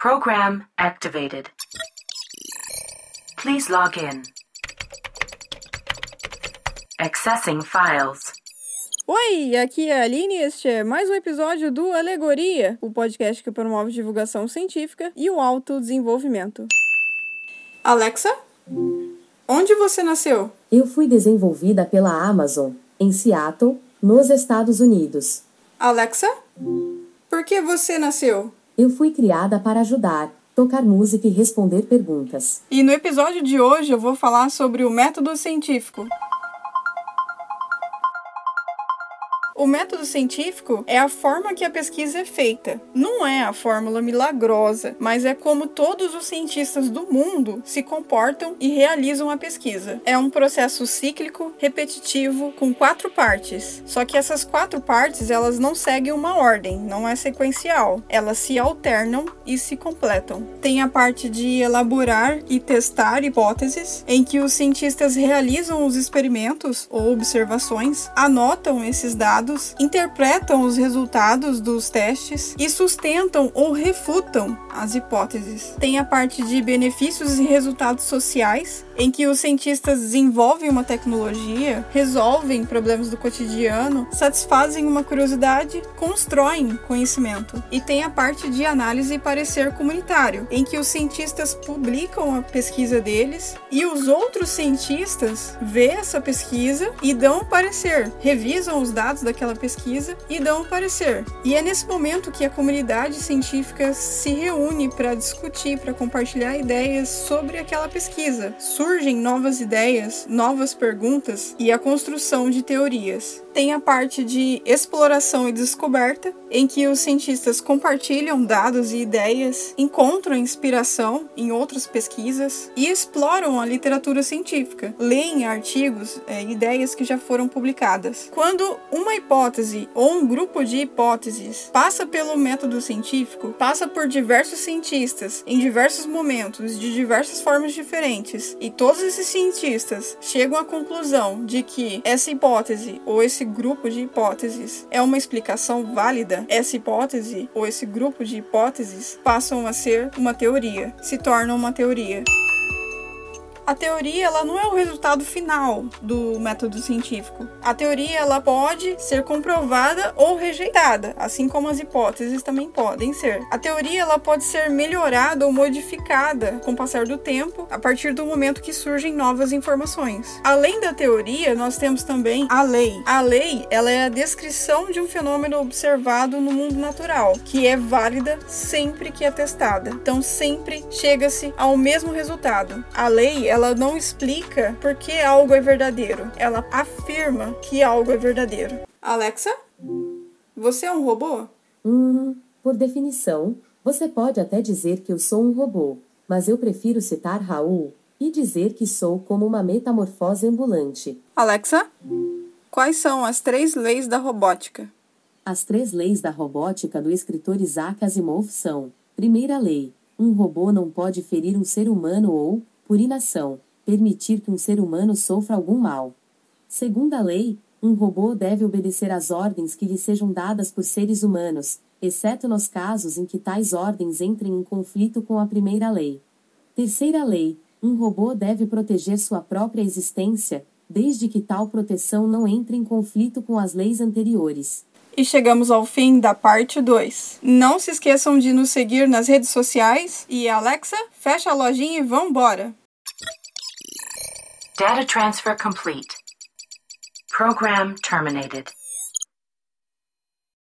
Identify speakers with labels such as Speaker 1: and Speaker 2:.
Speaker 1: Program activated. Please log in. Accessing files.
Speaker 2: Oi, aqui é a Aline e este é mais um episódio do Alegoria, o podcast que promove divulgação científica e o autodesenvolvimento. Alexa, onde você nasceu?
Speaker 3: Eu fui desenvolvida pela Amazon, em Seattle, nos Estados Unidos.
Speaker 2: Alexa, por que você nasceu?
Speaker 3: Eu fui criada para ajudar, tocar música e responder perguntas.
Speaker 2: E no episódio de hoje eu vou falar sobre o método científico. O método científico é a forma que a pesquisa é feita. Não é a fórmula milagrosa, mas é como todos os cientistas do mundo se comportam e realizam a pesquisa. É um processo cíclico, repetitivo, com quatro partes. Só que essas quatro partes, elas não seguem uma ordem, não é sequencial. Elas se alternam e se completam. Tem a parte de elaborar e testar hipóteses, em que os cientistas realizam os experimentos ou observações, anotam esses dados interpretam os resultados dos testes e sustentam ou refutam as hipóteses. Tem a parte de benefícios e resultados sociais, em que os cientistas desenvolvem uma tecnologia, resolvem problemas do cotidiano, satisfazem uma curiosidade, constroem conhecimento. E tem a parte de análise e parecer comunitário, em que os cientistas publicam a pesquisa deles e os outros cientistas vê essa pesquisa e dão parecer, revisam os dados da daquela pesquisa e dão parecer. E é nesse momento que a comunidade científica se reúne para discutir, para compartilhar ideias sobre aquela pesquisa. Surgem novas ideias, novas perguntas e a construção de teorias. Tem a parte de exploração e descoberta, em que os cientistas compartilham dados e ideias, encontram inspiração em outras pesquisas e exploram a literatura científica, leem artigos, é, ideias que já foram publicadas. Quando uma hipótese ou um grupo de hipóteses passa pelo método científico, passa por diversos cientistas em diversos momentos, de diversas formas diferentes, e todos esses cientistas chegam à conclusão de que essa hipótese ou esse grupo de hipóteses é uma explicação válida, essa hipótese ou esse grupo de hipóteses passam a ser uma teoria, se tornam uma teoria a teoria ela não é o resultado final do método científico. A teoria ela pode ser comprovada ou rejeitada, assim como as hipóteses também podem ser. A teoria ela pode ser melhorada ou modificada com o passar do tempo, a partir do momento que surgem novas informações. Além da teoria, nós temos também a lei. A lei ela é a descrição de um fenômeno observado no mundo natural, que é válida sempre que é testada. Então sempre chega-se ao mesmo resultado. A lei ela não explica por que algo é verdadeiro. Ela afirma que algo é verdadeiro. Alexa, você é um robô?
Speaker 3: Hum, por definição, você pode até dizer que eu sou um robô, mas eu prefiro citar Raul e dizer que sou como uma metamorfose ambulante.
Speaker 2: Alexa, quais são as três leis da robótica?
Speaker 3: As três leis da robótica do escritor Isaac Asimov são: primeira lei, um robô não pode ferir um ser humano ou, por inação, permitir que um ser humano sofra algum mal. Segundo a lei, um robô deve obedecer às ordens que lhe sejam dadas por seres humanos, exceto nos casos em que tais ordens entrem em conflito com a primeira lei. Terceira lei, um robô deve proteger sua própria existência, desde que tal proteção não entre em conflito com as leis anteriores.
Speaker 2: E chegamos ao fim da parte 2. Não se esqueçam de nos seguir nas redes sociais e Alexa, fecha a lojinha e vambora!
Speaker 1: Data transfer complete. Program terminated.